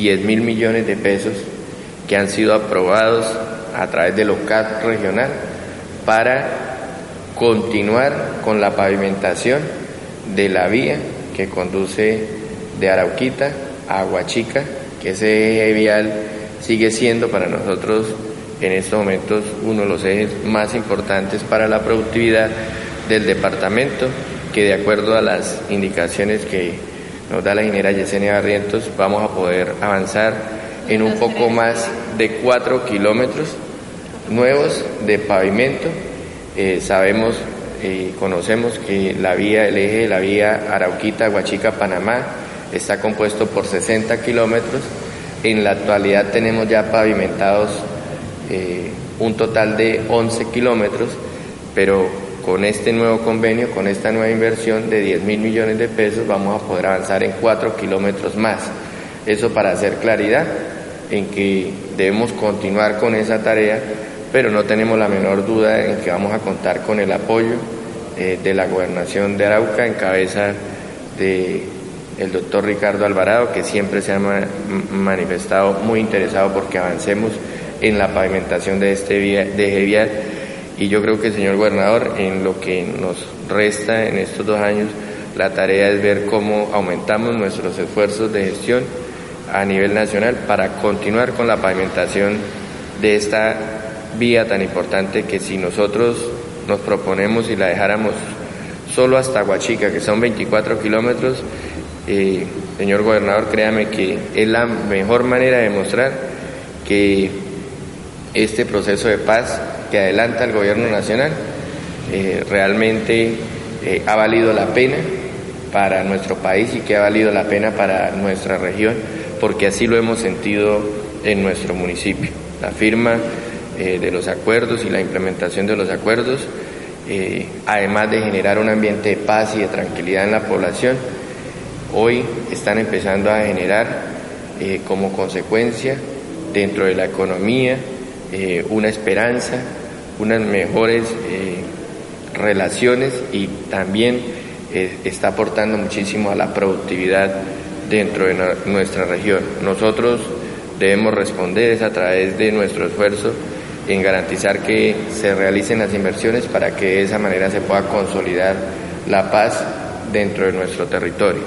10 mil millones de pesos que han sido aprobados a través del OCAT regional para continuar con la pavimentación de la vía que conduce de Arauquita a Aguachica, que ese eje vial sigue siendo para nosotros en estos momentos uno de los ejes más importantes para la productividad del departamento, que de acuerdo a las indicaciones que nos da la ingeniera Yesenia Barrientos, vamos a poder avanzar en un poco más de cuatro kilómetros nuevos de pavimento. Eh, sabemos y conocemos que la vía, el eje de la vía Arauquita, Huachica, Panamá está compuesto por 60 kilómetros. En la actualidad tenemos ya pavimentados eh, un total de 11 kilómetros, pero con este nuevo convenio, con esta nueva inversión de 10 mil millones de pesos, vamos a poder avanzar en 4 kilómetros más. Eso para hacer claridad en que debemos continuar con esa tarea, pero no tenemos la menor duda en que vamos a contar con el apoyo eh, de la gobernación de Arauca en cabeza de doctor Ricardo Alvarado, que siempre se ha manifestado muy interesado porque avancemos en la pavimentación de este vía, de vial y yo creo que, señor gobernador, en lo que nos resta en estos dos años, la tarea es ver cómo aumentamos nuestros esfuerzos de gestión a nivel nacional para continuar con la pavimentación de esta vía tan importante que si nosotros nos proponemos y la dejáramos solo hasta Huachica, que son 24 kilómetros, eh, señor gobernador, créame que es la mejor manera de demostrar que este proceso de paz que adelanta el gobierno nacional eh, realmente eh, ha valido la pena para nuestro país y que ha valido la pena para nuestra región, porque así lo hemos sentido en nuestro municipio. La firma eh, de los acuerdos y la implementación de los acuerdos, además de generar un ambiente de paz y de tranquilidad en la población, hoy están empezando a generar como consecuencia dentro de la economía una esperanza, unas mejores eh, relaciones y también eh, está aportando muchísimo a la productividad dentro de nuestra región. Nosotros debemos responder a través de nuestro esfuerzo en garantizar que se realicen las inversiones para que de esa manera se pueda consolidar la paz dentro de nuestro territorio.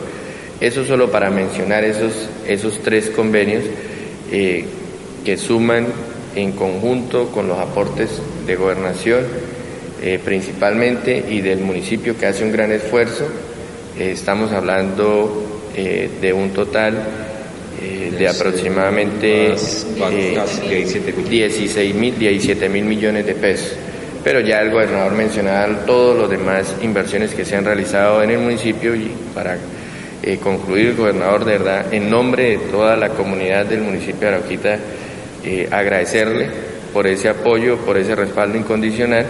Eso solo para mencionar esos, esos tres convenios eh, que suman en conjunto con los aportes de gobernación eh, principalmente y del municipio que hace un gran esfuerzo. Eh, estamos hablando eh, de un total de aproximadamente 16 mil, 17 mil millones de pesos. Pero ya el gobernador mencionaba todos los demás inversiones que se han realizado en el municipio y para concluir el gobernador de verdad en nombre de toda la comunidad del municipio de Arauquita agradecerle por ese apoyo, por ese respaldo incondicional.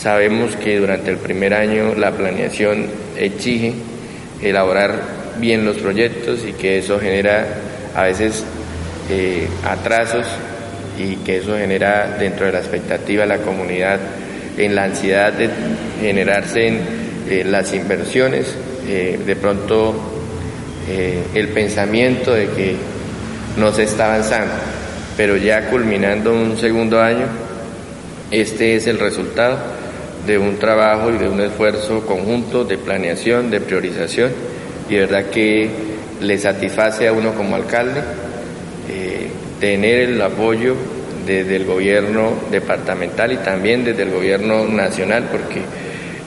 Sabemos que durante el primer año la planeación exige elaborar bien los proyectos y que eso genera a veces eh, atrasos y que eso genera dentro de la expectativa de la comunidad en la ansiedad de generarse en eh, las inversiones, de pronto el pensamiento de que no se está avanzando pero ya culminando un segundo año, este es el resultado de un trabajo y de un esfuerzo conjunto de planeación, de priorización, y de verdad que le satisface a uno como alcalde eh, tener el apoyo desde el gobierno departamental y también desde el gobierno nacional, porque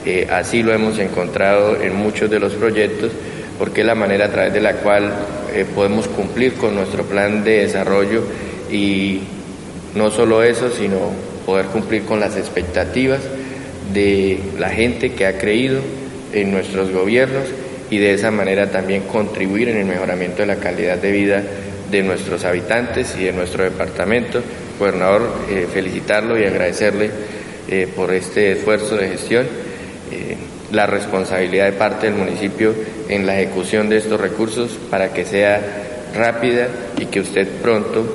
eh, así lo hemos encontrado en muchos de los proyectos, porque es la manera a través de la cual eh, podemos cumplir con nuestro plan de desarrollo y no solo eso, sino poder cumplir con las expectativas de la gente que ha creído en nuestros gobiernos y de esa manera también contribuir en el mejoramiento de la calidad de vida de nuestros habitantes y de nuestro departamento. Gobernador, eh, felicitarlo y agradecerle eh, por este esfuerzo de gestión, eh, la responsabilidad de parte del municipio en la ejecución de estos recursos para que sea rápida y que usted pronto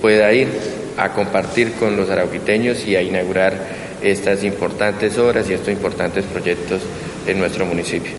pueda ir a compartir con los arauquiteños y a inaugurar estas importantes obras y estos importantes proyectos en nuestro municipio.